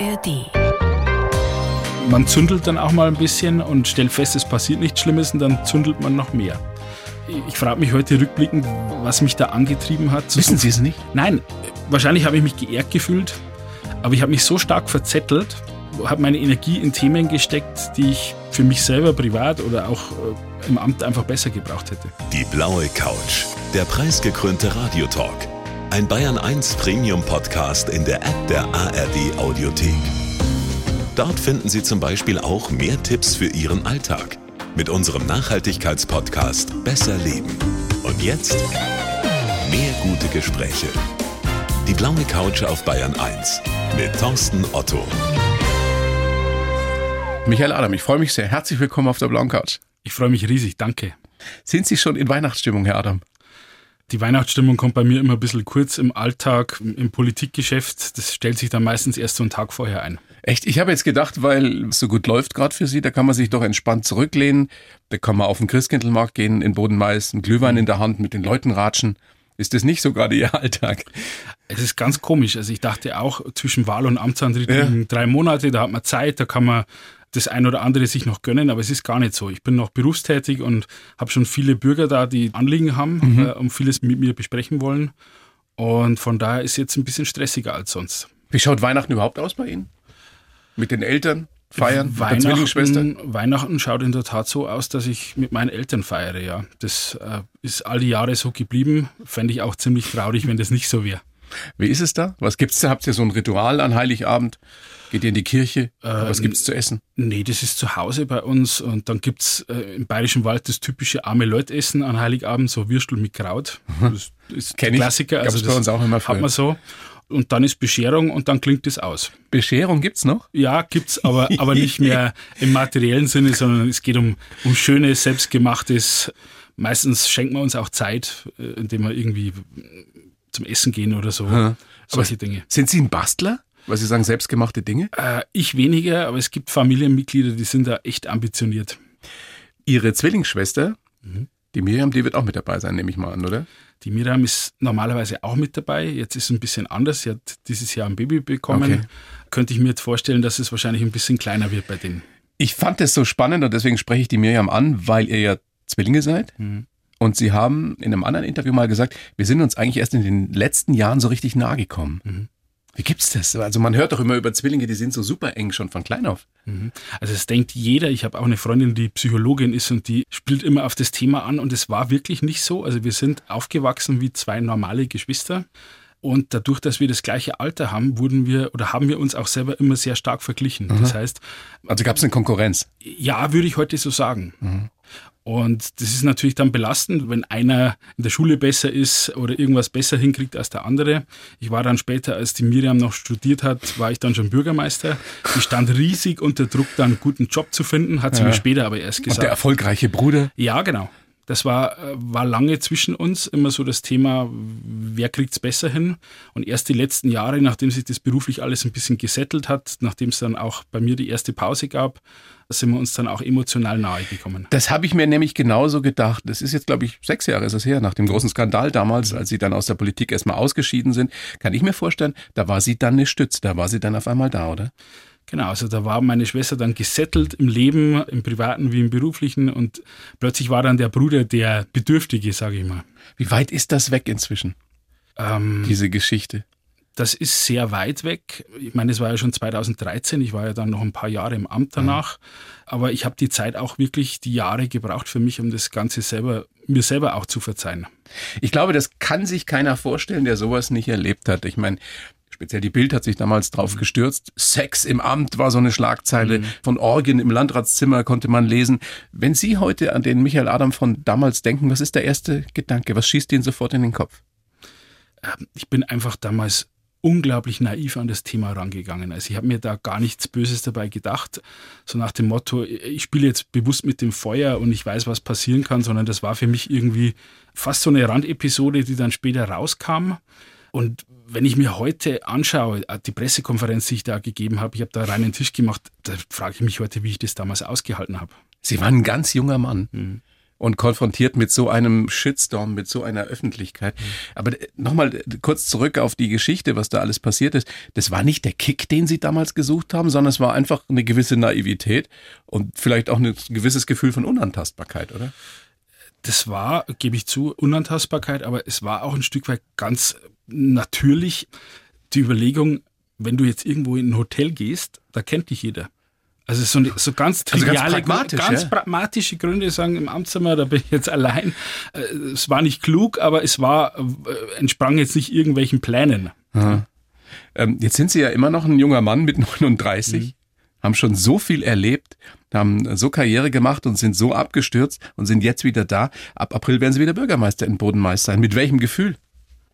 ARD. Man zündelt dann auch mal ein bisschen und stellt fest, es passiert nichts Schlimmes und dann zündelt man noch mehr. Ich frage mich heute rückblickend, was mich da angetrieben hat. Wissen Sie es nicht? Nein, wahrscheinlich habe ich mich geehrt gefühlt, aber ich habe mich so stark verzettelt, habe meine Energie in Themen gesteckt, die ich für mich selber privat oder auch äh, im Amt einfach besser gebraucht hätte. Die blaue Couch, der preisgekrönte Radiotalk. Ein Bayern 1 Premium Podcast in der App der ARD Audiothek. Dort finden Sie zum Beispiel auch mehr Tipps für Ihren Alltag mit unserem Nachhaltigkeitspodcast Besser Leben. Und jetzt mehr gute Gespräche. Die blaue Couch auf Bayern 1 mit Thorsten Otto. Michael Adam, ich freue mich sehr. Herzlich willkommen auf der blauen Couch. Ich freue mich riesig, danke. Sind Sie schon in Weihnachtsstimmung, Herr Adam? Die Weihnachtsstimmung kommt bei mir immer ein bisschen kurz im Alltag, im Politikgeschäft. Das stellt sich dann meistens erst so einen Tag vorher ein. Echt? Ich habe jetzt gedacht, weil es so gut läuft gerade für Sie, da kann man sich doch entspannt zurücklehnen. Da kann man auf den Christkindlmarkt gehen, in Bodenmais, einen Glühwein in der Hand, mit den Leuten ratschen. Ist das nicht so gerade Ihr Alltag? Es ist ganz komisch. Also ich dachte auch, zwischen Wahl und Amtsantritt ja. drei Monate, da hat man Zeit, da kann man das ein oder andere sich noch gönnen, aber es ist gar nicht so. Ich bin noch berufstätig und habe schon viele Bürger da, die Anliegen haben mhm. äh, und vieles mit mir besprechen wollen. Und von daher ist es jetzt ein bisschen stressiger als sonst. Wie schaut Weihnachten überhaupt aus bei Ihnen? Mit den Eltern feiern? Weihnachten, Weihnachten schaut in der Tat so aus, dass ich mit meinen Eltern feiere, ja. Das äh, ist all die Jahre so geblieben. Fände ich auch ziemlich traurig, wenn das nicht so wäre. Wie ist es da? Was gibt's da? Habt ihr so ein Ritual an Heiligabend? Geht ihr in die Kirche? Äh, Was gibt's zu essen? Nee, das ist zu Hause bei uns und dann gibt's äh, im Bayerischen Wald das typische arme Leutessen an Heiligabend, so Würstel mit Kraut. Das ist Kenn Klassiker. Ich. Also das bei uns auch immer hat man so und dann ist Bescherung und dann klingt es aus. Bescherung gibt's noch? Ja, gibt's, aber, aber nicht mehr im materiellen Sinne, sondern es geht um, um schönes, selbstgemachtes. Meistens schenken wir uns auch Zeit, äh, indem wir irgendwie zum Essen gehen oder so. Ha. Solche Dinge. Sind Sie ein Bastler? Weil Sie sagen, selbstgemachte Dinge? Äh, ich weniger, aber es gibt Familienmitglieder, die sind da echt ambitioniert. Ihre Zwillingsschwester, mhm. die Miriam, die wird auch mit dabei sein, nehme ich mal an, oder? Die Miriam ist normalerweise auch mit dabei. Jetzt ist es ein bisschen anders. Sie hat dieses Jahr ein Baby bekommen. Okay. Könnte ich mir jetzt vorstellen, dass es wahrscheinlich ein bisschen kleiner wird bei denen. Ich fand es so spannend und deswegen spreche ich die Miriam an, weil ihr ja Zwillinge seid. Mhm. Und Sie haben in einem anderen Interview mal gesagt, wir sind uns eigentlich erst in den letzten Jahren so richtig nahe gekommen. Mhm. Wie gibt's das? Also man hört doch immer über Zwillinge, die sind so super eng schon von klein auf. Mhm. Also es denkt jeder. Ich habe auch eine Freundin, die Psychologin ist und die spielt immer auf das Thema an und es war wirklich nicht so. Also wir sind aufgewachsen wie zwei normale Geschwister. Und dadurch, dass wir das gleiche Alter haben, wurden wir oder haben wir uns auch selber immer sehr stark verglichen. Mhm. Das heißt. Also gab es eine Konkurrenz? Ja, würde ich heute so sagen. Mhm. Und das ist natürlich dann belastend, wenn einer in der Schule besser ist oder irgendwas besser hinkriegt als der andere. Ich war dann später, als die Miriam noch studiert hat, war ich dann schon Bürgermeister. Die stand riesig unter Druck, dann einen guten Job zu finden, hat sie ja. mir später aber erst gesagt. Und der erfolgreiche Bruder? Ja, genau. Das war, war lange zwischen uns immer so das Thema, wer kriegt es besser hin? Und erst die letzten Jahre, nachdem sich das beruflich alles ein bisschen gesettelt hat, nachdem es dann auch bei mir die erste Pause gab, sind wir uns dann auch emotional nahe gekommen. Das habe ich mir nämlich genauso gedacht. Das ist jetzt, glaube ich, sechs Jahre ist es her, nach dem großen Skandal damals, als Sie dann aus der Politik erstmal ausgeschieden sind. Kann ich mir vorstellen, da war sie dann eine Stütze, da war sie dann auf einmal da, oder? Genau, also da war meine Schwester dann gesettelt im Leben, im privaten wie im beruflichen und plötzlich war dann der Bruder der Bedürftige, sage ich mal. Wie weit ist das weg inzwischen? Ähm, diese Geschichte. Das ist sehr weit weg. Ich meine, es war ja schon 2013. Ich war ja dann noch ein paar Jahre im Amt danach. Mhm. Aber ich habe die Zeit auch wirklich die Jahre gebraucht für mich, um das Ganze selber, mir selber auch zu verzeihen. Ich glaube, das kann sich keiner vorstellen, der sowas nicht erlebt hat. Ich meine, Speziell die Bild hat sich damals drauf mhm. gestürzt. Sex im Amt war so eine Schlagzeile. Mhm. Von Orgien im Landratszimmer konnte man lesen. Wenn Sie heute an den Michael Adam von damals denken, was ist der erste Gedanke? Was schießt Ihnen sofort in den Kopf? Ähm, ich bin einfach damals unglaublich naiv an das Thema rangegangen. Also ich habe mir da gar nichts Böses dabei gedacht, so nach dem Motto, ich spiele jetzt bewusst mit dem Feuer und ich weiß, was passieren kann, sondern das war für mich irgendwie fast so eine Randepisode, die dann später rauskam. Und wenn ich mir heute anschaue, äh, die Pressekonferenz, die ich da gegeben habe, ich habe da rein den Tisch gemacht, da frage ich mich heute, wie ich das damals ausgehalten habe. Sie waren ein ganz junger Mann. Mhm. und konfrontiert mit so einem Shitstorm, mit so einer Öffentlichkeit. Mhm. Aber nochmal kurz zurück auf die Geschichte, was da alles passiert ist. Das war nicht der Kick, den Sie damals gesucht haben, sondern es war einfach eine gewisse Naivität und vielleicht auch ein gewisses Gefühl von Unantastbarkeit, oder? Das war, gebe ich zu, Unantastbarkeit, aber es war auch ein Stück weit ganz natürlich die Überlegung, wenn du jetzt irgendwo in ein Hotel gehst, da kennt dich jeder. Also so, eine, so ganz triviale, also ganz, pragmatisch, ganz ja? pragmatische Gründe sagen, im Amtszimmer, da bin ich jetzt allein. Äh, es war nicht klug, aber es war, äh, entsprang jetzt nicht irgendwelchen Plänen. Ähm, jetzt sind Sie ja immer noch ein junger Mann mit 39, mhm. haben schon so viel erlebt, haben so Karriere gemacht und sind so abgestürzt und sind jetzt wieder da. Ab April werden Sie wieder Bürgermeister in Bodenmais sein. Mit welchem Gefühl?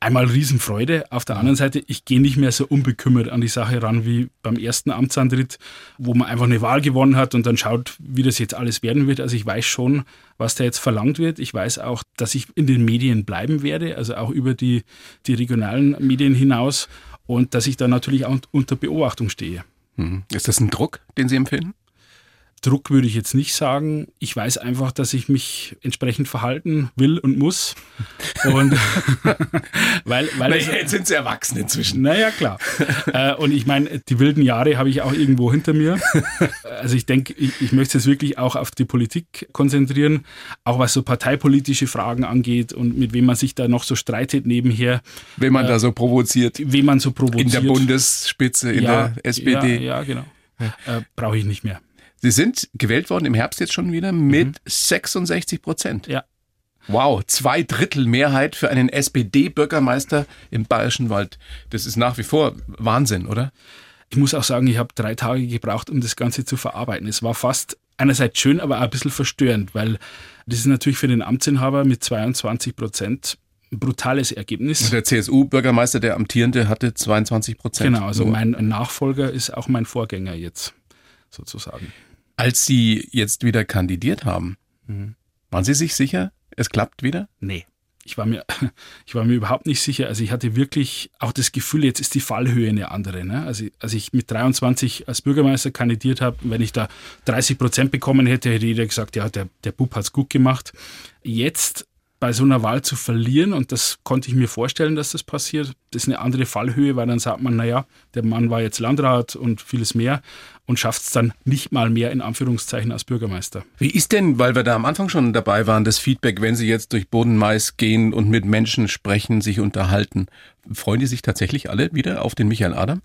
Einmal Riesenfreude. Auf der anderen Seite, ich gehe nicht mehr so unbekümmert an die Sache ran wie beim ersten Amtsantritt, wo man einfach eine Wahl gewonnen hat und dann schaut, wie das jetzt alles werden wird. Also ich weiß schon, was da jetzt verlangt wird. Ich weiß auch, dass ich in den Medien bleiben werde, also auch über die, die regionalen Medien hinaus und dass ich da natürlich auch unter Beobachtung stehe. Mhm. Ist das ein Druck, den Sie empfinden? Druck würde ich jetzt nicht sagen. Ich weiß einfach, dass ich mich entsprechend verhalten will und muss. Und weil, weil naja, jetzt sind sie erwachsen inzwischen. Naja, klar. Äh, und ich meine, die wilden Jahre habe ich auch irgendwo hinter mir. Also ich denke, ich, ich möchte es wirklich auch auf die Politik konzentrieren, auch was so parteipolitische Fragen angeht und mit wem man sich da noch so streitet nebenher. Wen man äh, da so provoziert. Wen man so provoziert. In der Bundesspitze, in ja, der SPD. Ja, ja genau. Äh, Brauche ich nicht mehr. Sie sind gewählt worden im Herbst jetzt schon wieder mit mhm. 66 Prozent. Ja. Wow, zwei Drittel Mehrheit für einen SPD-Bürgermeister im Bayerischen Wald. Das ist nach wie vor Wahnsinn, oder? Ich muss auch sagen, ich habe drei Tage gebraucht, um das Ganze zu verarbeiten. Es war fast einerseits schön, aber auch ein bisschen verstörend, weil das ist natürlich für den Amtsinhaber mit 22 Prozent ein brutales Ergebnis. Der CSU-Bürgermeister, der amtierende, hatte 22 Prozent. Genau, also mein Nachfolger ist auch mein Vorgänger jetzt sozusagen. Als Sie jetzt wieder kandidiert haben, mhm. waren Sie sich sicher, es klappt wieder? Nee. Ich war, mir, ich war mir überhaupt nicht sicher. Also ich hatte wirklich auch das Gefühl, jetzt ist die Fallhöhe eine andere. Ne? Also als ich mit 23 als Bürgermeister kandidiert habe, wenn ich da 30 Prozent bekommen hätte, hätte jeder gesagt, ja, der, der Bub hat's gut gemacht. Jetzt bei so einer Wahl zu verlieren, und das konnte ich mir vorstellen, dass das passiert, das ist eine andere Fallhöhe, weil dann sagt man, naja, der Mann war jetzt Landrat und vieles mehr und schafft es dann nicht mal mehr in Anführungszeichen als Bürgermeister. Wie ist denn, weil wir da am Anfang schon dabei waren, das Feedback, wenn Sie jetzt durch Bodenmais gehen und mit Menschen sprechen, sich unterhalten, freuen die sich tatsächlich alle wieder auf den Michael Adam?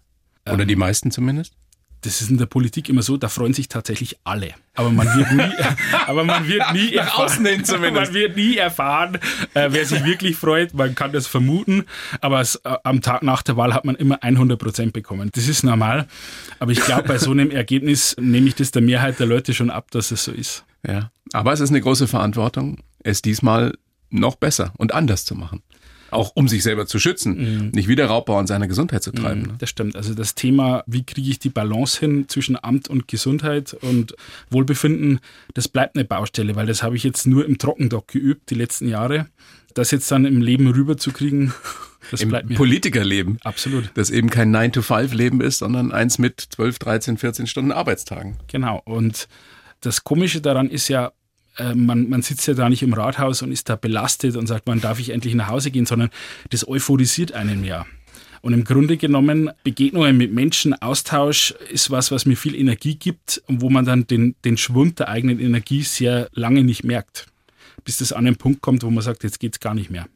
Oder ähm, die meisten zumindest? Das ist in der Politik immer so, da freuen sich tatsächlich alle. Aber man wird nie, aber man wird nie Nach erfahren, außen hin zumindest. man wird nie erfahren, äh, wer sich wirklich freut. Man kann das vermuten, aber es, äh, am Tag nach der Wahl hat man immer 100 Prozent bekommen. Das ist normal. Aber ich glaube, bei so einem Ergebnis nehme ich das der Mehrheit der Leute schon ab, dass es so ist. Ja, aber es ist eine große Verantwortung, es diesmal noch besser und anders zu machen auch um sich selber zu schützen, mhm. nicht wieder Raubbau an seiner Gesundheit zu treiben. Mhm, ne? Das stimmt. Also das Thema, wie kriege ich die Balance hin zwischen Amt und Gesundheit und Wohlbefinden, das bleibt eine Baustelle, weil das habe ich jetzt nur im Trockendock geübt die letzten Jahre. Das jetzt dann im Leben rüberzukriegen, das Im bleibt mir. Politikerleben. Absolut. Das eben kein 9-to-5-Leben ist, sondern eins mit 12, 13, 14 Stunden Arbeitstagen. Genau. Und das Komische daran ist ja, äh, man, man sitzt ja da nicht im Rathaus und ist da belastet und sagt, wann darf ich endlich nach Hause gehen, sondern das euphorisiert einen ja. Und im Grunde genommen, Begegnungen mit Menschen, Austausch ist was, was mir viel Energie gibt und wo man dann den, den Schwund der eigenen Energie sehr lange nicht merkt. Bis das an einen Punkt kommt, wo man sagt, jetzt geht es gar nicht mehr.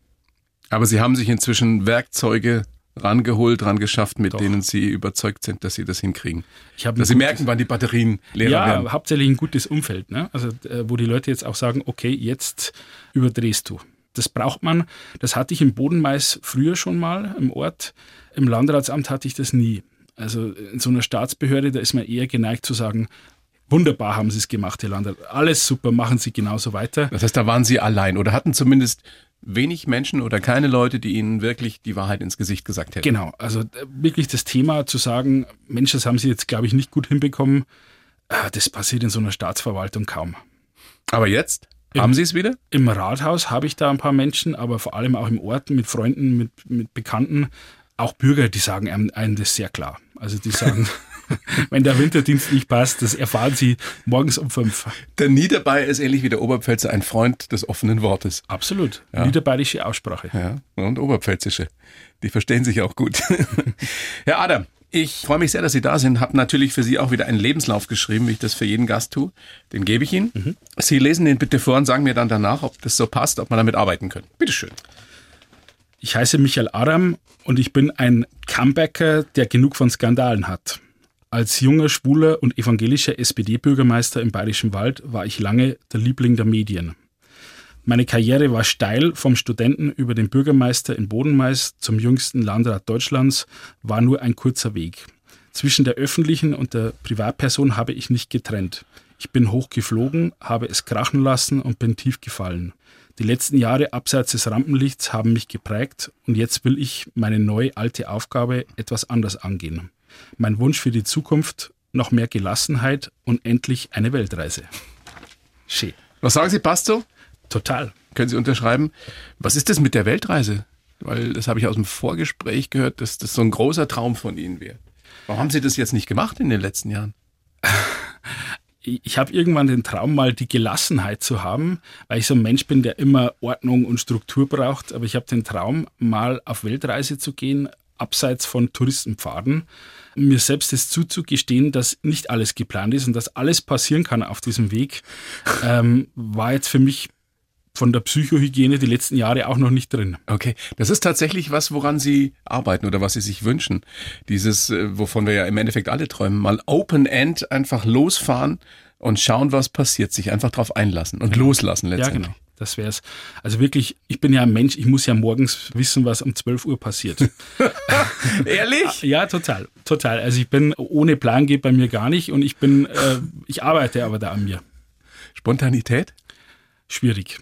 Aber Sie haben sich inzwischen Werkzeuge rangeholt, rangeschafft, mit Doch. denen Sie überzeugt sind, dass Sie das hinkriegen. Ich dass Sie merken, wann die Batterien leer ja, werden. Ja, hauptsächlich ein gutes Umfeld. Ne? Also äh, wo die Leute jetzt auch sagen, okay, jetzt überdrehst du. Das braucht man. Das hatte ich im Bodenmais früher schon mal im Ort. Im Landratsamt hatte ich das nie. Also in so einer Staatsbehörde, da ist man eher geneigt zu sagen, wunderbar haben Sie es gemacht, Herr Landrat. Alles super, machen Sie genauso weiter. Das heißt, da waren Sie allein oder hatten zumindest wenig Menschen oder keine Leute, die ihnen wirklich die Wahrheit ins Gesicht gesagt hätten. Genau, also äh, wirklich das Thema zu sagen, Mensch, das haben sie jetzt, glaube ich, nicht gut hinbekommen, äh, das passiert in so einer Staatsverwaltung kaum. Aber jetzt? Im, haben Sie es wieder? Im Rathaus habe ich da ein paar Menschen, aber vor allem auch im Ort mit Freunden, mit, mit Bekannten, auch Bürger, die sagen einem, einem das sehr klar. Also die sagen, wenn der Winterdienst nicht passt, das erfahren Sie morgens um fünf. Der Niederbayer ist ähnlich wie der Oberpfälzer ein Freund des offenen Wortes. Absolut. Ja. Niederbayerische Aussprache. Ja, und Oberpfälzische. Die verstehen sich auch gut. Herr Adam, ich freue mich sehr, dass Sie da sind. Habe natürlich für Sie auch wieder einen Lebenslauf geschrieben, wie ich das für jeden Gast tue. Den gebe ich Ihnen. Mhm. Sie lesen den bitte vor und sagen mir dann danach, ob das so passt, ob man damit arbeiten kann. Bitteschön. Ich heiße Michael Aram und ich bin ein Comebacker, der genug von Skandalen hat. Als junger, schwuler und evangelischer SPD-Bürgermeister im Bayerischen Wald war ich lange der Liebling der Medien. Meine Karriere war steil, vom Studenten über den Bürgermeister in Bodenmais zum jüngsten Landrat Deutschlands war nur ein kurzer Weg. Zwischen der öffentlichen und der Privatperson habe ich nicht getrennt. Ich bin hoch geflogen, habe es krachen lassen und bin tief gefallen. Die letzten Jahre abseits des Rampenlichts haben mich geprägt und jetzt will ich meine neue alte Aufgabe etwas anders angehen. Mein Wunsch für die Zukunft, noch mehr Gelassenheit und endlich eine Weltreise. Schön. Was sagen Sie, passt so? Total. Können Sie unterschreiben? Was ist das mit der Weltreise? Weil das habe ich aus dem Vorgespräch gehört, dass das so ein großer Traum von Ihnen wäre. Warum haben Sie das jetzt nicht gemacht in den letzten Jahren? ich habe irgendwann den Traum, mal die Gelassenheit zu haben, weil ich so ein Mensch bin, der immer Ordnung und Struktur braucht. Aber ich habe den Traum, mal auf Weltreise zu gehen, abseits von Touristenpfaden, mir selbst es zuzugestehen, dass nicht alles geplant ist und dass alles passieren kann auf diesem Weg, ähm, war jetzt für mich von der Psychohygiene die letzten Jahre auch noch nicht drin. Okay, das ist tatsächlich was, woran Sie arbeiten oder was Sie sich wünschen. Dieses, äh, wovon wir ja im Endeffekt alle träumen, mal Open End einfach losfahren und schauen, was passiert, sich einfach darauf einlassen und genau. loslassen letztendlich. Ja, genau. Das wäre es. Also wirklich, ich bin ja ein Mensch, ich muss ja morgens wissen, was um 12 Uhr passiert. Ehrlich? Ja, total. Total. Also ich bin ohne Plan geht bei mir gar nicht und ich bin, äh, ich arbeite aber da an mir. Spontanität? Schwierig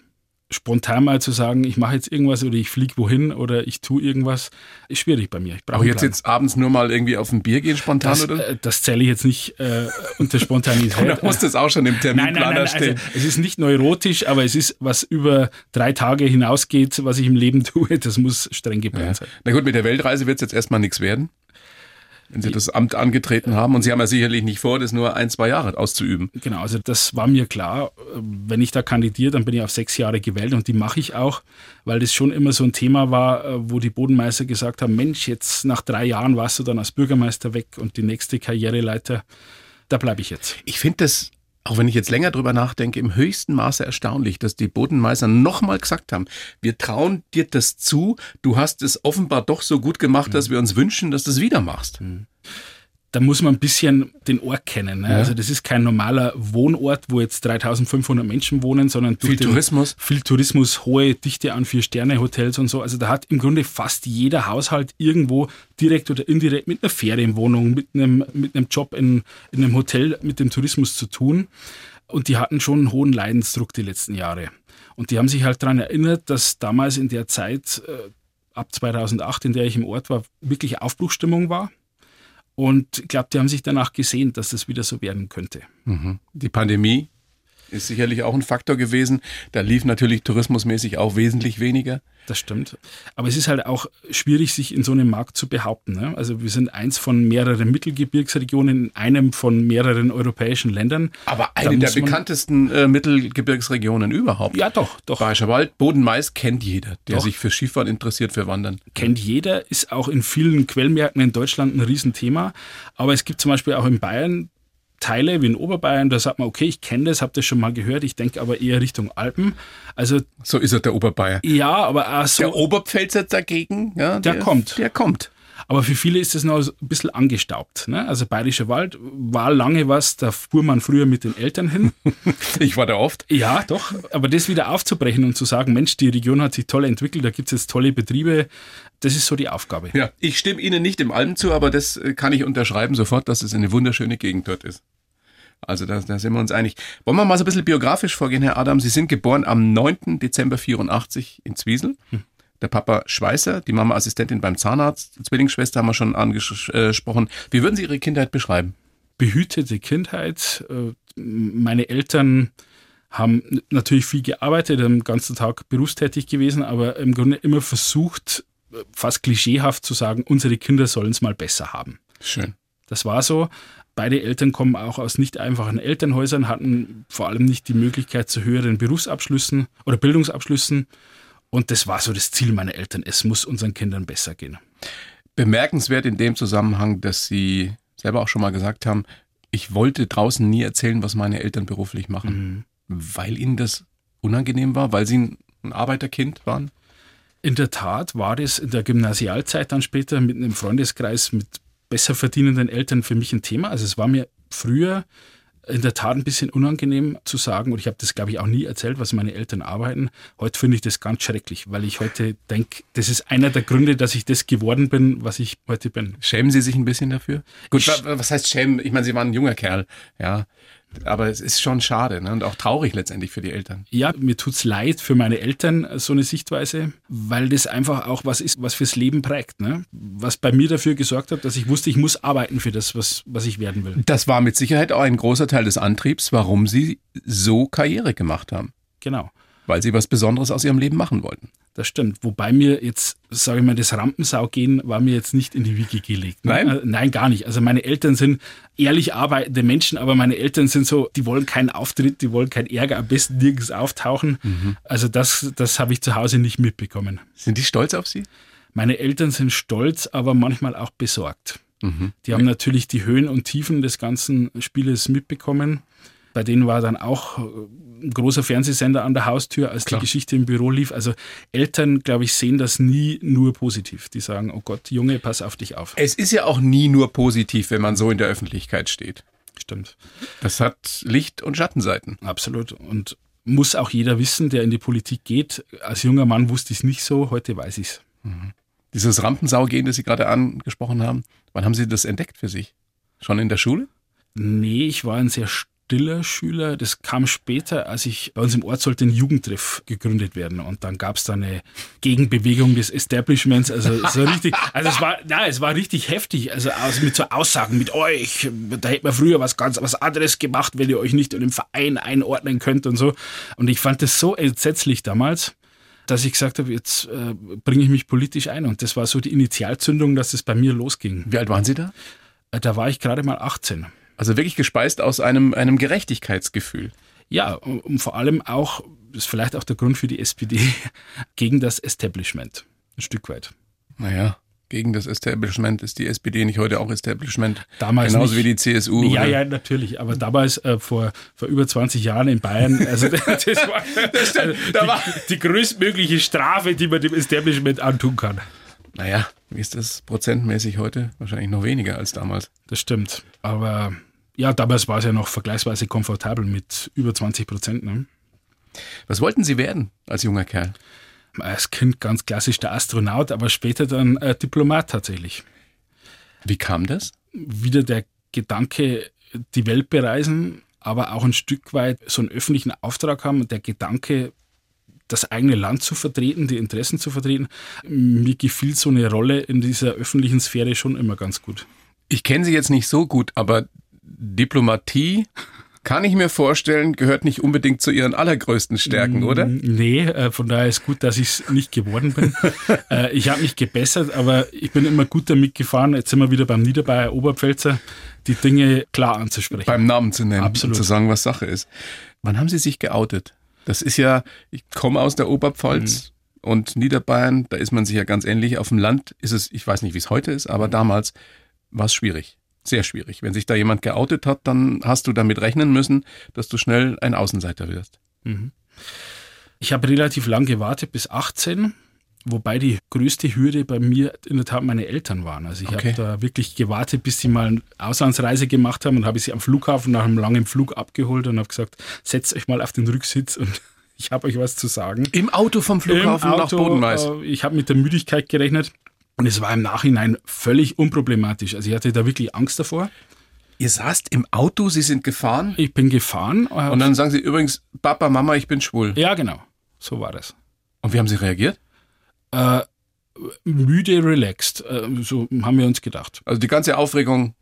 spontan mal zu sagen, ich mache jetzt irgendwas oder ich fliege wohin oder ich tue irgendwas, ist schwierig bei mir. Ich Auch jetzt, jetzt abends nur mal irgendwie auf ein Bier gehen spontan das, oder? Äh, das zähle ich jetzt nicht äh, unter Spontanität. oder muss das auch schon im Terminplaner nein, nein, nein, stehen? Also, es ist nicht neurotisch, aber es ist, was über drei Tage hinausgeht, was ich im Leben tue, das muss streng geplant ja. sein. Na gut, mit der Weltreise wird es jetzt erstmal nichts werden wenn Sie das Amt angetreten haben. Und Sie haben ja sicherlich nicht vor, das nur ein, zwei Jahre auszuüben. Genau, also das war mir klar. Wenn ich da kandidiere, dann bin ich auf sechs Jahre gewählt und die mache ich auch, weil das schon immer so ein Thema war, wo die Bodenmeister gesagt haben, Mensch, jetzt nach drei Jahren warst du dann als Bürgermeister weg und die nächste Karriereleiter, da bleibe ich jetzt. Ich finde das auch wenn ich jetzt länger drüber nachdenke, im höchsten Maße erstaunlich, dass die Bodenmeister nochmal gesagt haben, wir trauen dir das zu, du hast es offenbar doch so gut gemacht, mhm. dass wir uns wünschen, dass du es wieder machst. Mhm da muss man ein bisschen den Ort kennen. Ne? Ja. Also das ist kein normaler Wohnort, wo jetzt 3500 Menschen wohnen, sondern viel Tourismus. Viel Tourismus, hohe Dichte an Vier-Sterne-Hotels und so. Also da hat im Grunde fast jeder Haushalt irgendwo direkt oder indirekt mit einer Ferienwohnung, mit einem, mit einem Job in, in einem Hotel mit dem Tourismus zu tun. Und die hatten schon einen hohen Leidensdruck die letzten Jahre. Und die haben sich halt daran erinnert, dass damals in der Zeit, äh, ab 2008, in der ich im Ort war, wirklich Aufbruchstimmung war und ich glaube, die haben sich danach gesehen, dass das wieder so werden könnte. Mhm. Die Pandemie ist sicherlich auch ein Faktor gewesen. Da lief natürlich tourismusmäßig auch wesentlich weniger. Das stimmt. Aber es ist halt auch schwierig, sich in so einem Markt zu behaupten. Ne? Also wir sind eins von mehreren Mittelgebirgsregionen in einem von mehreren europäischen Ländern. Aber eine der bekanntesten äh, Mittelgebirgsregionen überhaupt. Ja, doch, doch. Bayerischer Wald, Boden-Mais kennt jeder, der doch. sich für Skifahren interessiert, für Wandern. Kennt jeder, ist auch in vielen Quellmärkten in Deutschland ein Riesenthema. Aber es gibt zum Beispiel auch in Bayern Teile wie in Oberbayern, da sagt man, okay, ich kenne das, habe das schon mal gehört, ich denke aber eher Richtung Alpen. Also so ist er der Oberbayer. Ja, aber auch so. Der Oberpfälzer dagegen, ja, der, der kommt. Der kommt. Aber für viele ist das noch ein bisschen angestaubt. Ne? Also Bayerischer Wald war lange was, da fuhr man früher mit den Eltern hin. ich war da oft. Ja, doch. Aber das wieder aufzubrechen und zu sagen, Mensch, die Region hat sich toll entwickelt, da gibt es jetzt tolle Betriebe, das ist so die Aufgabe. Ja, ich stimme Ihnen nicht im Alm zu, aber das äh, kann ich unterschreiben sofort, dass es eine wunderschöne Gegend dort ist. Also da, da sind wir uns einig. Wollen wir mal so ein bisschen biografisch vorgehen, Herr Adam? Sie sind geboren am 9. Dezember 84 in Zwiesel. Hm. Der Papa Schweißer, die Mama Assistentin beim Zahnarzt, Zwillingsschwester haben wir schon angesprochen. Wie würden Sie Ihre Kindheit beschreiben? Behütete Kindheit. Äh, meine Eltern haben natürlich viel gearbeitet, den ganzen Tag berufstätig gewesen, aber im Grunde immer versucht, fast klischeehaft zu sagen, unsere Kinder sollen es mal besser haben. Schön. Das war so. Beide Eltern kommen auch aus nicht einfachen Elternhäusern, hatten vor allem nicht die Möglichkeit zu höheren Berufsabschlüssen oder Bildungsabschlüssen. Und das war so das Ziel meiner Eltern. Es muss unseren Kindern besser gehen. Bemerkenswert in dem Zusammenhang, dass Sie selber auch schon mal gesagt haben, ich wollte draußen nie erzählen, was meine Eltern beruflich machen, mhm. weil Ihnen das unangenehm war, weil Sie ein Arbeiterkind waren? In der Tat war das in der Gymnasialzeit dann später mit einem Freundeskreis mit besser verdienenden Eltern für mich ein Thema. Also es war mir früher in der Tat ein bisschen unangenehm zu sagen, und ich habe das, glaube ich, auch nie erzählt, was meine Eltern arbeiten. Heute finde ich das ganz schrecklich, weil ich heute denke, das ist einer der Gründe, dass ich das geworden bin, was ich heute bin. Schämen Sie sich ein bisschen dafür? Gut, was heißt schämen? Ich meine, Sie waren ein junger Kerl, ja. Aber es ist schon schade ne? und auch traurig letztendlich für die Eltern. Ja, mir tut's leid für meine Eltern, so eine Sichtweise, weil das einfach auch was ist, was fürs Leben prägt. Ne? Was bei mir dafür gesorgt hat, dass ich wusste, ich muss arbeiten für das, was, was ich werden will. Das war mit Sicherheit auch ein großer Teil des Antriebs, warum Sie so Karriere gemacht haben. Genau. Weil Sie was Besonderes aus Ihrem Leben machen wollten. Das stimmt. Wobei mir jetzt, sage ich mal, das Rampensaugehen war mir jetzt nicht in die Wiege gelegt. Ne? Nein? Äh, nein, gar nicht. Also meine Eltern sind ehrlich arbeitende Menschen, aber meine Eltern sind so, die wollen keinen Auftritt, die wollen keinen Ärger, am besten nirgends auftauchen. Mhm. Also das, das habe ich zu Hause nicht mitbekommen. Sind die stolz auf Sie? Meine Eltern sind stolz, aber manchmal auch besorgt. Mhm. Die haben natürlich die Höhen und Tiefen des ganzen Spieles mitbekommen. Bei denen war dann auch äh, ein großer Fernsehsender an der Haustür, als Klar. die Geschichte im Büro lief. Also Eltern, glaube ich, sehen das nie nur positiv. Die sagen, oh Gott, Junge, pass auf dich auf. Es ist ja auch nie nur positiv, wenn man so in der Öffentlichkeit steht. Stimmt. Das hat Licht- und Schattenseiten. Absolut. Und muss auch jeder wissen, der in die Politik geht. Als junger Mann wusste ich es nicht so, heute weiß ich es. Mhm. Dieses Rampensaugehen, das Sie gerade angesprochen haben, wann haben Sie das entdeckt für sich? Schon in der Schule? Nee, ich war ein sehr stiller Schüler. Das kam später, als ich bei uns im Ort sollte ein Jugendtreff gegründet werden und dann gab es da eine Gegenbewegung des Establishments. Also so richtig, also es war, ja, es war richtig heftig. Also mit so Aussagen mit euch, da hätte man früher was ganz was anderes gemacht, wenn ihr euch nicht in den Verein einordnen könnt und so. Und ich fand das so entsetzlich damals dass ich gesagt habe, jetzt äh, bringe ich mich politisch ein. Und das war so die Initialzündung, dass es bei mir losging. Wie alt waren Sie da? Äh, da war ich gerade mal 18. Also wirklich gespeist aus einem, einem Gerechtigkeitsgefühl. Ja, und vor allem auch, das ist vielleicht auch der Grund für die SPD, gegen das Establishment. Ein Stück weit. Naja, gegen das Establishment ist die SPD nicht heute auch Establishment. Damals Genauso nicht. wie die CSU. Ja, oder? ja, natürlich. Aber damals, äh, vor, vor über 20 Jahren in Bayern, also das war, das also da war die, die größtmögliche Strafe, die man dem Establishment antun kann. Naja, wie ist das prozentmäßig heute? Wahrscheinlich noch weniger als damals. Das stimmt. Aber ja, damals war es ja noch vergleichsweise komfortabel mit über 20 Prozent. Ne? Was wollten Sie werden als junger Kerl? Als Kind ganz klassisch der Astronaut, aber später dann äh, Diplomat tatsächlich. Wie kam das? Wieder der Gedanke, die Welt bereisen, aber auch ein Stück weit so einen öffentlichen Auftrag haben. Der Gedanke, das eigene Land zu vertreten, die Interessen zu vertreten. Mir gefiel so eine Rolle in dieser öffentlichen Sphäre schon immer ganz gut. Ich kenne sie jetzt nicht so gut, aber Diplomatie kann ich mir vorstellen, gehört nicht unbedingt zu ihren allergrößten Stärken, mm, oder? Nee, äh, von daher ist gut, dass ich es nicht geworden bin. Äh, ich habe mich gebessert, aber ich bin immer gut damit gefahren. Jetzt sind wir wieder beim Niederbayer Oberpfälzer, die Dinge klar anzusprechen. Beim Namen zu nennen Absolut. zu sagen, was Sache ist. Wann haben Sie sich geoutet? Das ist ja, ich komme aus der Oberpfalz mhm. und Niederbayern, da ist man sich ja ganz ähnlich. Auf dem Land ist es, ich weiß nicht, wie es heute ist, aber damals war es schwierig sehr schwierig. Wenn sich da jemand geoutet hat, dann hast du damit rechnen müssen, dass du schnell ein Außenseiter wirst. Mhm. Ich habe relativ lang gewartet, bis 18, wobei die größte Hürde bei mir in der Tat meine Eltern waren. Also ich okay. habe da wirklich gewartet, bis sie mal eine Auslandsreise gemacht haben und habe sie am Flughafen nach einem langen Flug abgeholt und habe gesagt, setzt euch mal auf den Rücksitz und ich habe euch was zu sagen. Im Auto vom Flughafen Auto, nach Bodenmais? Äh, ich habe mit der Müdigkeit gerechnet. Und es war im Nachhinein völlig unproblematisch. Also ich hatte da wirklich Angst davor. Ihr saßt im Auto, Sie sind gefahren? Ich bin gefahren. Und dann sagen Sie übrigens, Papa, Mama, ich bin schwul. Ja, genau. So war das. Und wie haben Sie reagiert? Äh, müde, relaxed. Äh, so haben wir uns gedacht. Also die ganze Aufregung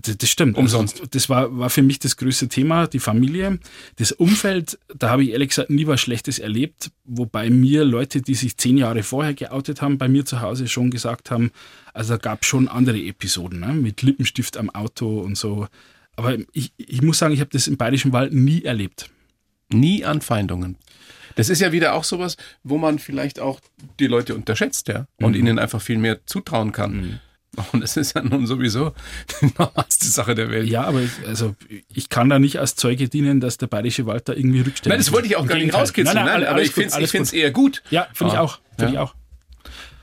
Das, das stimmt. Umsonst. Also, das war, war für mich das größte Thema, die Familie. Das Umfeld, da habe ich ehrlich gesagt nie was Schlechtes erlebt, wobei mir Leute, die sich zehn Jahre vorher geoutet haben, bei mir zu Hause schon gesagt haben, also da gab es schon andere Episoden, ne? mit Lippenstift am Auto und so. Aber ich, ich muss sagen, ich habe das im Bayerischen Wald nie erlebt. Nie Anfeindungen. Das ist ja wieder auch sowas, wo man vielleicht auch die Leute unterschätzt, ja, und Mhm. ihnen einfach viel mehr zutrauen kann. Und das ist ja nun sowieso die normalste Sache der Welt. Ja, aber ich, also ich kann da nicht als Zeuge dienen, dass der Bayerische Wald da irgendwie rückständig Nein, das wollte ich auch gar nicht rauskitzeln, Nein, nein, nein, aber ich finde es eher gut, Ja, finde ich Ah, auch. Finde ja. ich auch.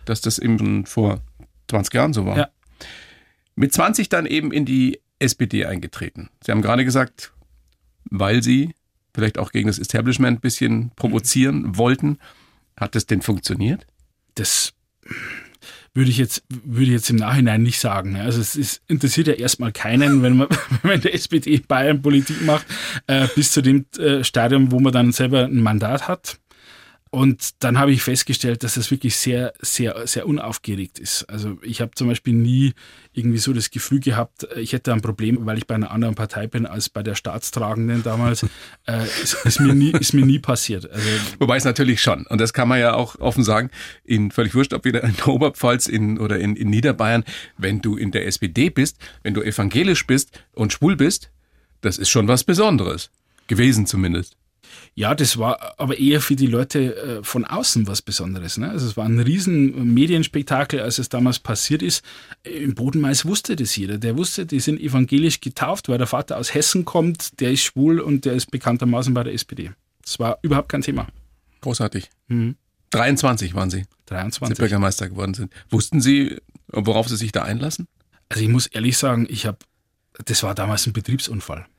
dass das eben vor 20 Jahren so war. Ja. Mit 20 dann eben in die SPD eingetreten. Sie haben gerade gesagt, weil Sie vielleicht auch gegen das Establishment ein bisschen provozieren wollten. Hat das denn funktioniert? Das würde ich jetzt, würde ich jetzt im Nachhinein nicht sagen. ne? Also es ist, interessiert ja erstmal keinen, wenn man, wenn der SPD Bayern Politik macht, äh, bis zu dem äh, Stadium, wo man dann selber ein Mandat hat. Und dann habe ich festgestellt, dass das wirklich sehr, sehr, sehr unaufgeregt ist. Also ich habe zum Beispiel nie irgendwie so das Gefühl gehabt, äh, ich hätte ein Problem, weil ich bei einer anderen Partei bin als bei der Staatstragenden damals. äh, ist, ist, mir nie, ist mir nie passiert. Also Wobei es natürlich schon, und das kann man ja auch offen sagen, in völlig wurscht, ob wieder in der Oberpfalz in, oder in, in Niederbayern, wenn du in der SPD bist, wenn du evangelisch bist und schwul bist, das ist schon was Besonderes. Gewesen zumindest. Ja, das war aber eher für die Leute äh, von außen was Besonderes. Ne? Also es war ein riesen Medienspektakel, als es damals passiert ist. Im Bodenmais wusste das jeder. Der wusste, die sind evangelisch getauft, weil der Vater aus Hessen kommt, der ist schwul und der ist bekanntermaßen bei der SPD. Das war überhaupt kein Thema. Großartig. Mhm. 23 waren Sie, als Sie 23. Bürgermeister geworden sind. Wussten Sie, worauf Sie sich da einlassen? Also ich muss ehrlich sagen, ich habe das war damals ein Betriebsunfall.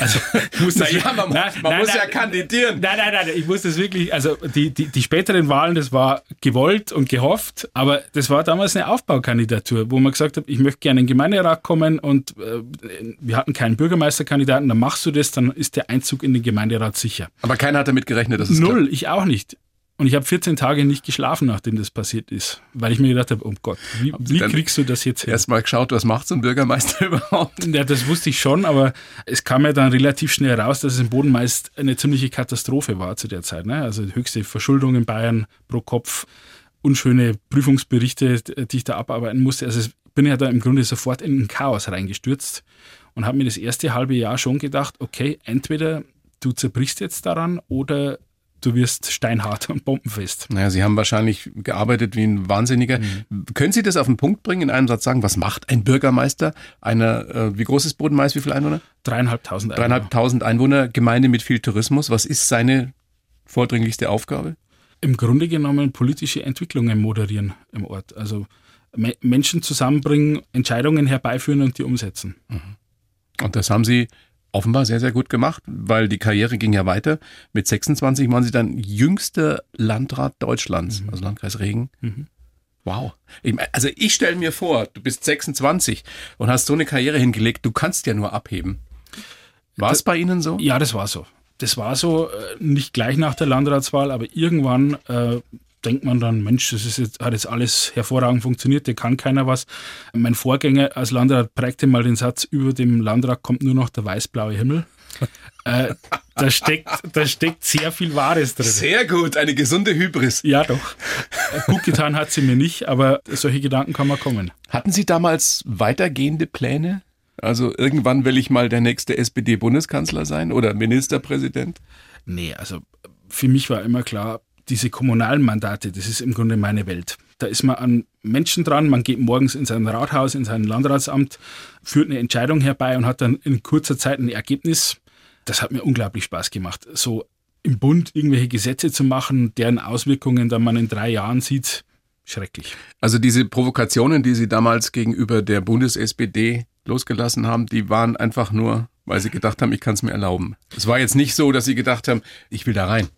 Also, ich muss das- Naja, man, Nein, man nein, muss nein, ja kandidieren. Nein, nein, nein, ich muss das wirklich, also die, die, die späteren Wahlen, das war gewollt und gehofft, aber das war damals eine Aufbaukandidatur, wo man gesagt hat, ich möchte gerne in den Gemeinderat kommen und äh, wir hatten keinen Bürgermeisterkandidaten, dann machst du das, dann ist der Einzug in den Gemeinderat sicher. Aber keiner hat damit gerechnet, dass es Null, ich auch nicht. Und ich habe 14 Tage nicht geschlafen, nachdem das passiert ist, weil ich mir gedacht habe, oh Gott, wie, wie kriegst du das jetzt hin? Erst mal geschaut, was macht so ein Bürgermeister überhaupt? Ja, das wusste ich schon, aber es kam ja dann relativ schnell raus, dass es im Boden meist eine ziemliche Katastrophe war zu der Zeit. Ne? Also die höchste Verschuldung in Bayern pro Kopf, unschöne Prüfungsberichte, die ich da abarbeiten musste. Also ich bin ja da im Grunde sofort in ein Chaos reingestürzt und habe mir das erste halbe Jahr schon gedacht, okay, entweder du zerbrichst jetzt daran oder du wirst steinhart und bombenfest. Naja, Sie haben wahrscheinlich gearbeitet wie ein Wahnsinniger. Mhm. Können Sie das auf den Punkt bringen, in einem Satz sagen, was macht ein Bürgermeister einer, äh, wie groß ist Bodenmais, wie viele Einwohner? Dreieinhalbtausend Euro. Dreieinhalbtausend Einwohner, Gemeinde mit viel Tourismus. Was ist seine vordringlichste Aufgabe? im Grunde genommen politische Entwicklungen moderieren im Ort. Also Me Menschen zusammenbringen, Entscheidungen herbeiführen und die umsetzen. Und das haben Sie offenbar sehr, sehr gut gemacht, weil die Karriere ging ja weiter. Mit 26 waren Sie dann jüngster Landrat Deutschlands, also Landkreis Regen. Wow. Ich Also ich stelle mir vor, du bist 26 und hast so eine Karriere hingelegt, du kannst ja nur abheben. War es bei Ihnen so? Ja, das war so. Das war so, äh, nicht gleich nach der Landratswahl, aber irgendwann äh, denkt man dann, Mensch, das ist jetzt, hat jetzt alles hervorragend funktioniert, dir kann keiner was. Mein Vorgänger als Landrat prägte mal den Satz, über dem Landrat kommt nur noch der weiß-blaue Himmel. äh, da, steckt, da steckt sehr viel Wahres drin. Sehr gut, eine gesunde Hybris. Ja, doch. Gut getan hat sie mir nicht, aber solche Gedanken kann man kommen. Hatten Sie damals weitergehende Pläne? Also irgendwann will ich mal der nächste SPD-Bundeskanzler sein oder Ministerpräsident? Nee, also für mich war immer klar, diese kommunalen Mandate, das ist im Grunde meine Welt. Da ist man an Menschen dran, man geht morgens in sein Rathaus, in sein Landratsamt, führt eine Entscheidung herbei und hat dann in kurzer Zeit ein Ergebnis. Das hat mir unglaublich Spaß gemacht. So im Bund irgendwelche Gesetze zu machen, deren Auswirkungen dann man in drei Jahren sieht, schrecklich. Also diese Provokationen, die Sie damals gegenüber der Bundes-SPD losgelassen haben, die waren einfach nur, weil Sie gedacht haben, ich kann es mir erlauben. Es war jetzt nicht so, dass Sie gedacht haben, ich will da rein.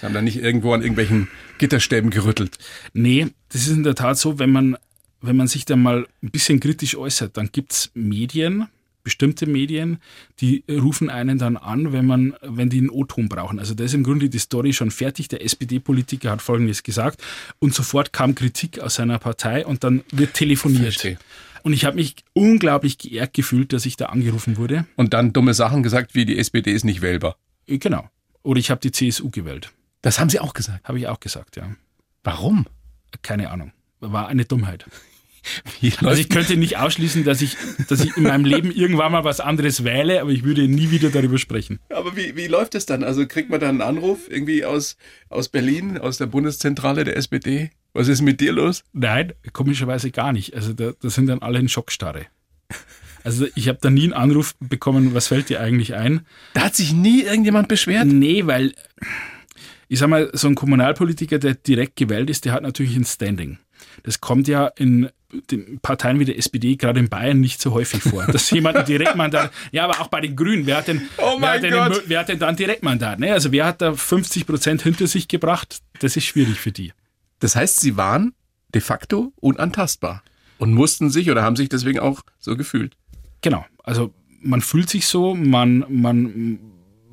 Sie haben da nicht irgendwo an irgendwelchen Gitterstäben gerüttelt. Nee, das ist in der Tat so, wenn man, wenn man sich da mal ein bisschen kritisch äußert, dann gibt's Medien, bestimmte Medien, die rufen einen dann an, wenn man, wenn die einen O-Ton brauchen. Also da ist im Grunde die Story schon fertig. Der SPD-Politiker hat Folgendes gesagt und sofort kam Kritik aus seiner Partei und dann wird telefoniert. Verstehe. Und ich habe mich unglaublich geehrt gefühlt, dass ich da angerufen wurde. Und dann dumme Sachen gesagt, wie die SPD ist nicht wählbar. Äh, Genau. Oder ich habe die CSU gewählt. Das haben Sie auch gesagt. Habe ich auch gesagt, ja. Warum? Keine Ahnung. War eine Dummheit. Also ich könnte nicht ausschließen, dass ich, dass ich in meinem Leben irgendwann mal was anderes wähle, aber ich würde nie wieder darüber sprechen. Aber wie, wie läuft das dann? Also kriegt man dann einen Anruf irgendwie aus, aus Berlin, aus der Bundeszentrale der SPD? Was ist mit dir los? Nein, komischerweise gar nicht. Also da, da sind dann alle in Schockstarre. Also ich habe da nie einen Anruf bekommen, was fällt dir eigentlich ein? Da hat sich nie irgendjemand beschwert? Nee, weil ich sag mal, so ein Kommunalpolitiker, der direkt gewählt ist, der hat natürlich ein Standing. Das kommt ja in den Parteien wie der SPD, gerade in Bayern, nicht so häufig vor. Dass jemand ein Direktmandat, ja, aber auch bei den Grünen, wer hat denn, Oh wer, hat denn wer hat denn da ein Direktmandat? Ne? Also wer hat da 50 Prozent hinter sich gebracht? Das ist schwierig für die. Das heißt, sie waren de facto unantastbar und mussten sich oder haben sich deswegen auch so gefühlt. Genau. Also man fühlt sich so, man, man,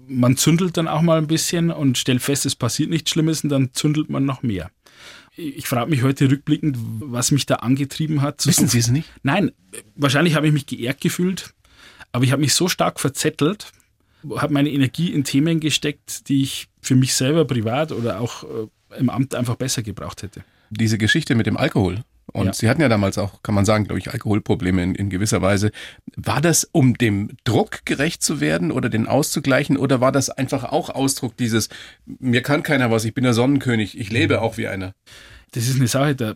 man zündelt dann auch mal ein bisschen und stellt fest, es passiert nichts Schlimmes und dann zündelt man noch mehr. Ich frage mich heute rückblickend, was mich da angetrieben hat. zu Wissen Sie es nicht? Nein, wahrscheinlich habe ich mich geehrt gefühlt, aber ich habe mich so stark verzettelt, habe meine Energie in Themen gesteckt, die ich für mich selber privat oder auch äh, im Amt einfach besser gebraucht hätte. Diese Geschichte mit dem Alkohol. Und Ja. Sie hatten ja damals auch, kann man sagen, glaube ich, Alkoholprobleme in, in gewisser Weise. War das, um dem Druck gerecht zu werden oder den auszugleichen? Oder war das einfach auch Ausdruck dieses, mir kann keiner was, ich bin der Sonnenkönig, ich lebe auch wie einer? Das ist eine Sache, da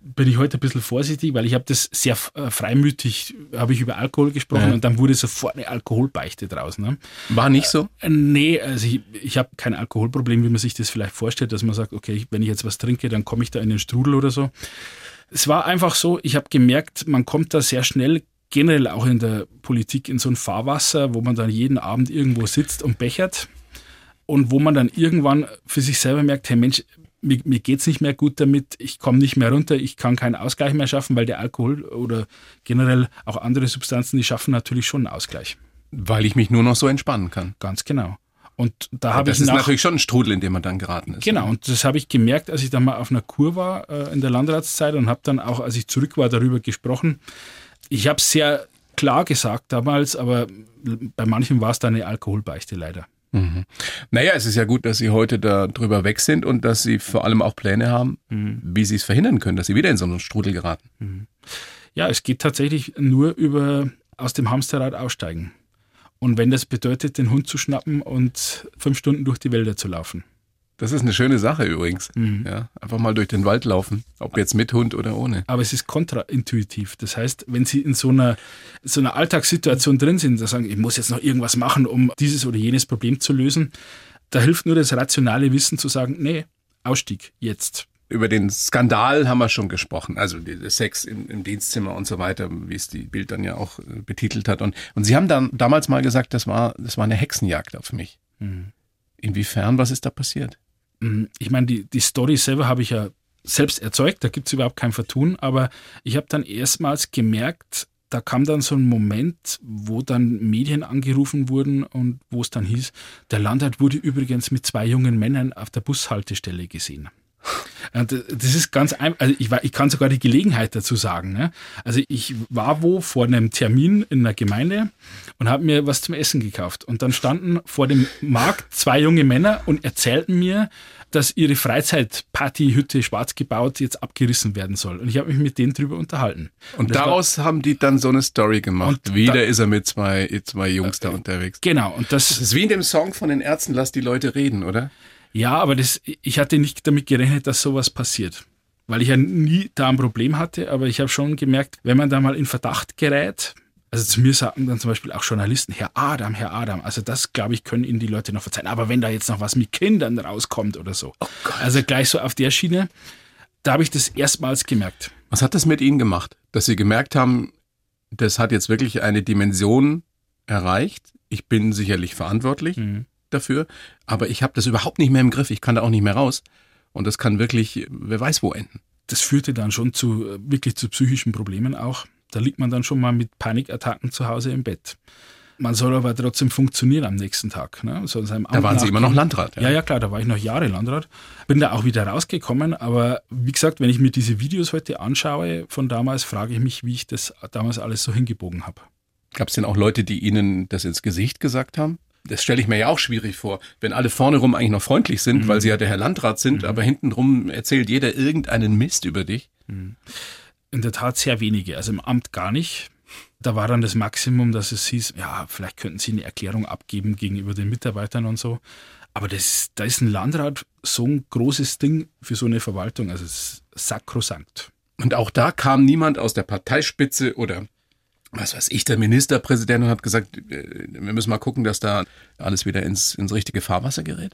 bin ich heute ein bisschen vorsichtig, weil ich habe das sehr äh, freimütig, habe ich über Alkohol gesprochen Ja. und dann wurde sofort eine Alkoholbeichte draus. Ne? War nicht so? Äh, Nee, also ich, ich habe kein Alkoholproblem, wie man sich das vielleicht vorstellt, dass man sagt, okay, wenn ich jetzt was trinke, dann komme ich da in den Strudel oder so. Es war einfach so, ich habe gemerkt, man kommt da sehr schnell, generell auch in der Politik, in so ein Fahrwasser, wo man dann jeden Abend irgendwo sitzt und bechert und wo man dann irgendwann für sich selber merkt, hey Mensch, mir, mir geht's nicht mehr gut damit, ich komme nicht mehr runter, ich kann keinen Ausgleich mehr schaffen, weil der Alkohol oder generell auch andere Substanzen, die schaffen natürlich schon einen Ausgleich. Weil ich mich nur noch so entspannen kann. Ganz genau. Und da habe das ich ist nach, natürlich schon ein Strudel, in dem man dann geraten ist. Genau, und das habe ich gemerkt, als ich dann mal auf einer Kur war äh, in der Landratszeit und habe dann auch, als ich zurück war, darüber gesprochen. Ich habe es sehr klar gesagt damals, aber bei manchen war es dann eine Alkoholbeichte leider. Naja, es ist ja gut, dass Sie heute da drüber weg sind und dass Sie vor allem auch Pläne haben, wie Sie es verhindern können, dass Sie wieder in so einen Strudel geraten. Ja, es geht tatsächlich nur über aus dem Hamsterrad aussteigen. Und wenn das bedeutet, den Hund zu schnappen und fünf Stunden durch die Wälder zu laufen. Das ist eine schöne Sache übrigens. Ja, einfach mal durch den Wald laufen, ob jetzt mit Hund oder ohne. Aber es ist kontraintuitiv. Das heißt, wenn Sie in so einer, so einer Alltagssituation drin sind, da sagen, ich muss jetzt noch irgendwas machen, um dieses oder jenes Problem zu lösen, da hilft nur das rationale Wissen zu sagen, nee, Ausstieg, jetzt. Über den Skandal haben wir schon gesprochen, also der Sex im, im Dienstzimmer und so weiter, wie es die Bild dann ja auch äh, betitelt hat. Und, und Sie haben dann damals mal gesagt, das war, das war eine Hexenjagd auf mich. Inwiefern, was ist da passiert? Mm, Ich meine, die, die Story selber habe ich ja selbst erzeugt, da gibt es überhaupt kein Vertun, aber ich habe dann erstmals gemerkt, da kam dann so ein Moment, wo dann Medien angerufen wurden und wo es dann hieß, der Landrat wurde übrigens mit zwei jungen Männern auf der Bushaltestelle gesehen. Und das ist ganz einfach, also ich, war, ich kann sogar die Gelegenheit dazu sagen. Ne? Also ich war wo vor einem Termin in einer Gemeinde und habe mir was zum Essen gekauft. Und dann standen vor dem Markt zwei junge Männer und erzählten mir, dass ihre Freizeitpartyhütte schwarz gebaut jetzt abgerissen werden soll. Und ich habe mich mit denen drüber unterhalten. Und war- daraus haben die dann so eine Story gemacht. Und Wieder da- ist er mit zwei, zwei Jungs da unterwegs. Genau, und das, Das ist wie in dem Song von den Ärzten, lass die Leute reden, oder? Ja, aber das, ich hatte nicht damit gerechnet, dass sowas passiert. Weil ich ja nie da ein Problem hatte, aber ich habe schon gemerkt, wenn man da mal in Verdacht gerät, also zu mir sagen dann zum Beispiel auch Journalisten, Herr Adam, Herr Adam, also das, glaube ich, können Ihnen die Leute noch verzeihen. Aber wenn da jetzt noch was mit Kindern rauskommt oder so, also gleich so auf der Schiene, da habe ich das erstmals gemerkt. Was hat das mit Ihnen gemacht? Dass Sie gemerkt haben, das hat jetzt wirklich eine Dimension erreicht. Ich bin sicherlich verantwortlich dafür, aber ich habe das überhaupt nicht mehr im Griff. Ich kann da auch nicht mehr raus. Und das kann wirklich, wer weiß wo enden. Das führte dann schon zu äh, wirklich zu psychischen Problemen auch. Da liegt man dann schon mal mit Panikattacken zu Hause im Bett. Man soll aber trotzdem funktionieren am nächsten Tag. Ne? So da waren nachgehen. Sie immer noch Landrat. Ja. ja, ja, klar, da war ich noch Jahre Landrat. Bin da auch wieder rausgekommen, aber wie gesagt, wenn ich mir diese Videos heute anschaue von damals, frage ich mich, wie ich das damals alles so hingebogen habe. Gab es denn auch Leute, die Ihnen das ins Gesicht gesagt haben? Das stelle ich mir ja auch schwierig vor, wenn alle vorne rum eigentlich noch freundlich sind, mhm. weil sie ja der Herr Landrat sind, mhm. aber hintenrum erzählt jeder irgendeinen Mist über dich. Mhm. In der Tat sehr wenige, also im Amt gar nicht. Da war dann das Maximum, dass es hieß, ja, vielleicht könnten Sie eine Erklärung abgeben gegenüber den Mitarbeitern und so. Aber das, da ist ein Landrat so ein großes Ding für so eine Verwaltung, also es ist sakrosankt. Und auch da kam niemand aus der Parteispitze oder was weiß ich, der Ministerpräsident und hat gesagt, äh, wir müssen mal gucken, dass da alles wieder ins, ins richtige Fahrwasser gerät?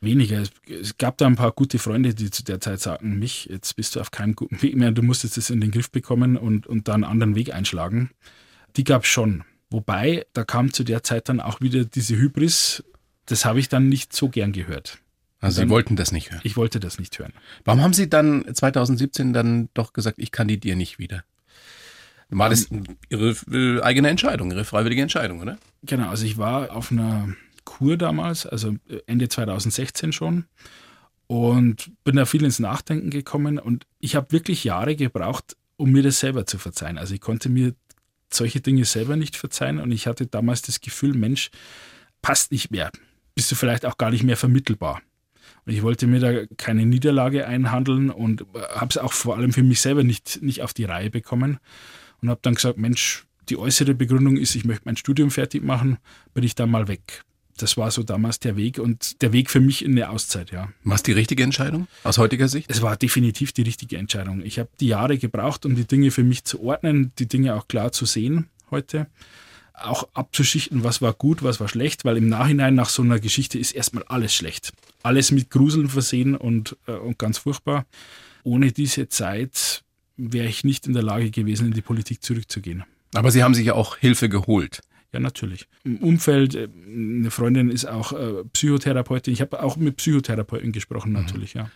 Weniger. Es gab da ein paar gute Freunde, die zu der Zeit sagten, mich, jetzt bist du auf keinem guten Weg mehr, du musst jetzt das in den Griff bekommen und, und da einen anderen Weg einschlagen. Die gab es schon. Wobei, da kam zu der Zeit dann auch wieder diese Hybris, das habe ich dann nicht so gern gehört. Also dann, Sie wollten das nicht hören? Ich wollte das nicht hören. Warum haben Sie dann 2017 dann doch gesagt, ich kandidiere nicht wieder? War das Ihre äh, eigene Entscheidung, Ihre freiwillige Entscheidung, oder? Genau, also ich war auf einer Kur damals, also äh, Ende 2016 schon und bin da viel ins Nachdenken gekommen und ich habe wirklich Jahre gebraucht, um mir das selber zu verzeihen. Also ich konnte mir solche Dinge selber nicht verzeihen und ich hatte damals das Gefühl, Mensch, passt nicht mehr. Bist du vielleicht auch gar nicht mehr vermittelbar. Und ich wollte mir da keine Niederlage einhandeln und äh, habe es auch vor allem für mich selber nicht, nicht auf die Reihe bekommen und habe dann gesagt, Mensch, die äußere Begründung ist, ich möchte mein Studium fertig machen, bin ich dann mal weg. Das war so damals der Weg und der Weg für mich in eine Auszeit, ja. War es die richtige Entscheidung aus heutiger Sicht? Es war definitiv die richtige Entscheidung. Ich habe die Jahre gebraucht, um die Dinge für mich zu ordnen, die Dinge auch klar zu sehen heute. Auch abzuschichten, was war gut, was war schlecht, weil im Nachhinein nach so einer Geschichte ist erstmal alles schlecht. Alles mit Gruseln versehen und, äh, und ganz furchtbar. Ohne diese Zeit wäre ich nicht in der Lage gewesen, in die Politik zurückzugehen. Aber Sie haben sich ja auch Hilfe geholt. Ja, natürlich. Im Umfeld, äh, eine Freundin ist auch äh, Psychotherapeutin. Ich habe auch mit Psychotherapeuten gesprochen, mhm. natürlich, mhm. ja.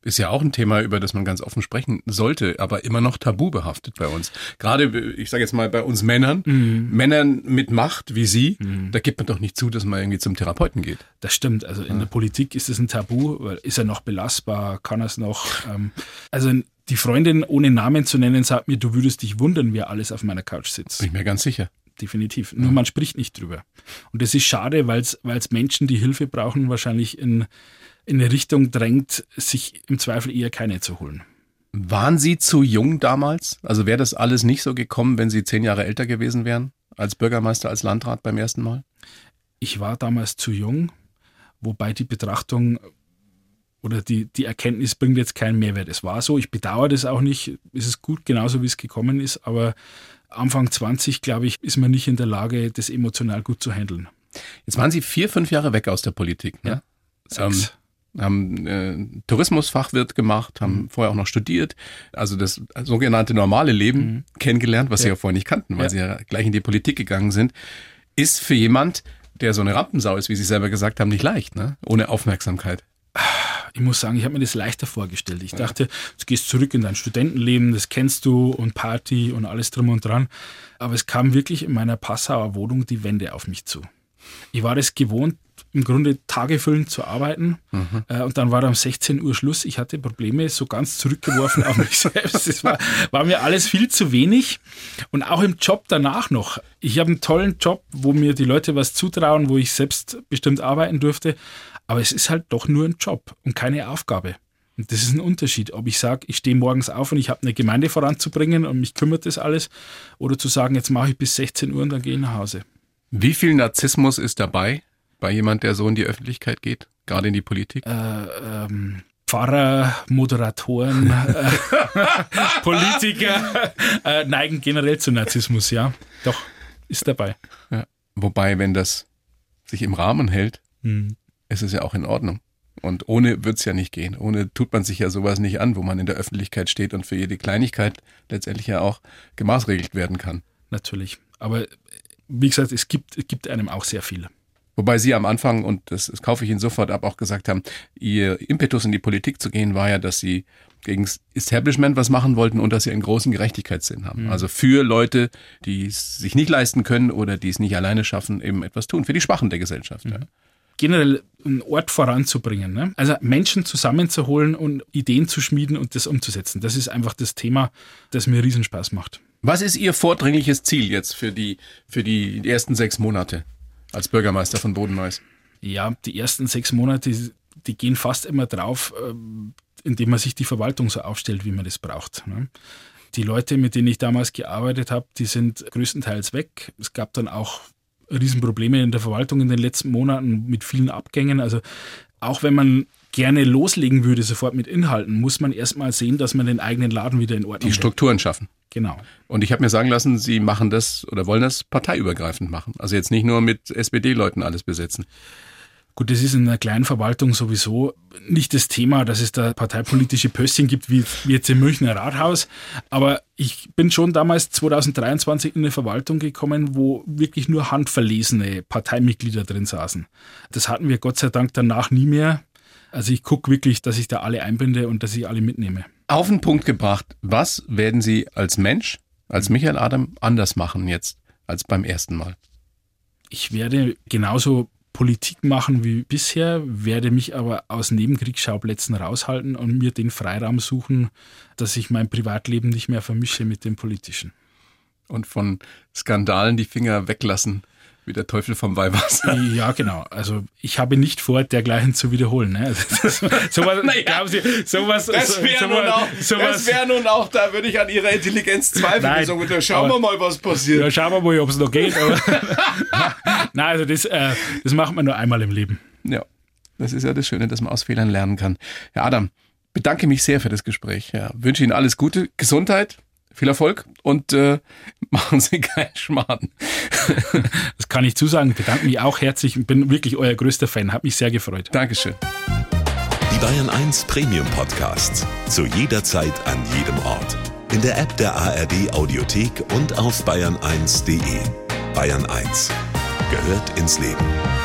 Ist ja auch ein Thema, über das man ganz offen sprechen sollte, aber immer noch tabu behaftet bei uns. Gerade, ich sage jetzt mal, bei uns Männern, mhm. Männern mit Macht wie Sie, mhm. da gibt man doch nicht zu, dass man irgendwie zum Therapeuten geht. Das stimmt. Also in ja. der Politik ist es ein Tabu, weil ist er noch belastbar, kann er es noch. Ähm, also die Freundin, ohne Namen zu nennen, sagt mir, du würdest dich wundern, wer alles auf meiner Couch sitzt. Bin ich mir ganz sicher. Definitiv. Nur man spricht nicht drüber. Und das ist schade, weil es Menschen, die Hilfe brauchen, wahrscheinlich in, in eine Richtung drängt, sich im Zweifel eher keine zu holen. Waren Sie zu jung damals? Also wäre das alles nicht so gekommen, wenn Sie zehn Jahre älter gewesen wären? Als Bürgermeister, als Landrat beim ersten Mal? Ich war damals zu jung, wobei die Betrachtung oder die, die Erkenntnis bringt jetzt keinen Mehrwert. Es war so, ich bedauere das auch nicht. Es ist gut, genauso wie es gekommen ist, aber Anfang 20, glaube ich, ist man nicht in der Lage, das emotional gut zu handeln. Jetzt waren Sie vier, fünf Jahre weg aus der Politik, ne? Ja, sechs. Ähm, haben äh, Tourismusfachwirt gemacht, haben mhm. vorher auch noch studiert, also das sogenannte normale Leben mhm. kennengelernt, was ja. Sie ja vorher nicht kannten, weil ja. Sie ja gleich in die Politik gegangen sind, ist für jemand, der so eine Rampensau ist, wie Sie selber gesagt haben, nicht leicht, ne? ohne Aufmerksamkeit ich muss sagen, ich habe mir das leichter vorgestellt. Ich dachte, du gehst zurück in dein Studentenleben, das kennst du und Party und alles drum und dran. Aber es kam wirklich in meiner Passauer Wohnung die Wände auf mich zu. Ich war es gewohnt, im Grunde tagefüllend zu arbeiten. Mhm. Äh, und dann war um 16 Uhr Schluss. Ich hatte Probleme, so ganz zurückgeworfen auf mich selbst. Es war, war mir alles viel zu wenig. Und auch im Job danach noch. Ich habe einen tollen Job, wo mir die Leute was zutrauen, wo ich selbst bestimmt arbeiten durfte. Aber es ist halt doch nur ein Job und keine Aufgabe. Und das ist ein Unterschied, ob ich sage, ich stehe morgens auf und ich habe eine Gemeinde voranzubringen und mich kümmert das alles, oder zu sagen, jetzt mache ich bis 16 Uhr und dann gehe ich nach Hause. Wie viel Narzissmus ist dabei bei jemand, der so in die Öffentlichkeit geht, gerade in die Politik? Äh, ähm, Pfarrer, Moderatoren, äh, Politiker äh, neigen generell zu Narzissmus, ja. Doch, ist dabei. Ja. Wobei, wenn das sich im Rahmen hält, hm ist es ja auch in Ordnung. Und ohne wird's ja nicht gehen. Ohne tut man sich ja sowas nicht an, wo man in der Öffentlichkeit steht und für jede Kleinigkeit letztendlich ja auch gemaßregelt werden kann. Natürlich. Aber wie gesagt, es gibt, es gibt einem auch sehr viel. Wobei Sie am Anfang, und das, das kaufe ich Ihnen sofort ab, auch gesagt haben, Ihr Impetus in die Politik zu gehen war ja, dass Sie gegen das Establishment was machen wollten und dass Sie einen großen Gerechtigkeitssinn haben. Mhm. Also für Leute, die es sich nicht leisten können oder die es nicht alleine schaffen, eben etwas tun. Für die Schwachen der Gesellschaft. Mhm. Ja generell einen Ort voranzubringen. Ne? Also Menschen zusammenzuholen und Ideen zu schmieden und das umzusetzen. Das ist einfach das Thema, das mir Riesenspaß macht. Was ist Ihr vordringliches Ziel jetzt für die, für die ersten sechs Monate? als Bürgermeister von Bodenneuss? Ja, die ersten sechs Monate, die gehen fast immer drauf, ähm, indem man sich die Verwaltung so aufstellt, wie man das braucht. Ne? Die Leute, mit denen ich damals gearbeitet habe, die sind größtenteils weg. Es gab dann auch Riesenprobleme in der Verwaltung in den letzten Monaten mit vielen Abgängen. Also auch wenn man gerne loslegen würde, sofort mit Inhalten, muss man erstmal sehen, dass man den eigenen Laden wieder in Ordnung Die Strukturen hat. schaffen. Genau. Und ich habe mir sagen lassen, Sie machen das oder wollen das parteiübergreifend machen. Also jetzt nicht nur mit SPD-Leuten alles besetzen. Gut, das ist in einer kleinen Verwaltung sowieso nicht das Thema, dass es da parteipolitische Pöstchen gibt, wie jetzt im Münchner Rathaus. Aber ich bin schon damals 2023 in eine Verwaltung gekommen, wo wirklich nur handverlesene Parteimitglieder drin saßen. Das hatten wir Gott sei Dank danach nie mehr. Also ich gucke wirklich, dass ich da alle einbinde und dass ich alle mitnehme. Auf den Punkt gebracht, was werden Sie als Mensch, als Michael Adam, anders machen jetzt als beim ersten Mal? Ich werde genauso Politik machen wie bisher, werde mich aber aus Nebenkriegsschauplätzen raushalten und mir den Freiraum suchen, dass ich mein Privatleben nicht mehr vermische mit dem politischen. Und von Skandalen die Finger weglassen wie der Teufel vom Weihwasser. Ja, genau. Also ich habe nicht vor, dergleichen zu wiederholen. Ne? Also, sowas, naja, glauben Sie, sowas, das wäre nun, auch, sowas, wär nun auch, da würde ich an Ihrer Intelligenz zweifeln. Nein, so, da schauen aber, wir mal, was passiert. Ja, schauen wir mal, ob es noch geht. Nein, also das, äh, das macht man nur einmal im Leben. Ja, das ist ja das Schöne, dass man aus Fehlern lernen kann. Herr Adam, bedanke mich sehr für das Gespräch. Ja, wünsche Ihnen alles Gute, Gesundheit, viel Erfolg und äh, machen Sie keinen Schmarrn. das kann ich zusagen. Bedanke mich auch herzlich und bin wirklich euer größter Fan. Hat mich sehr gefreut. Dankeschön. Die Bayern 1 Premium Podcasts. Zu jeder Zeit, an jedem Ort. In der App der ARD Audiothek und auf bayern1.de. Bayern 1 gehört ins Leben.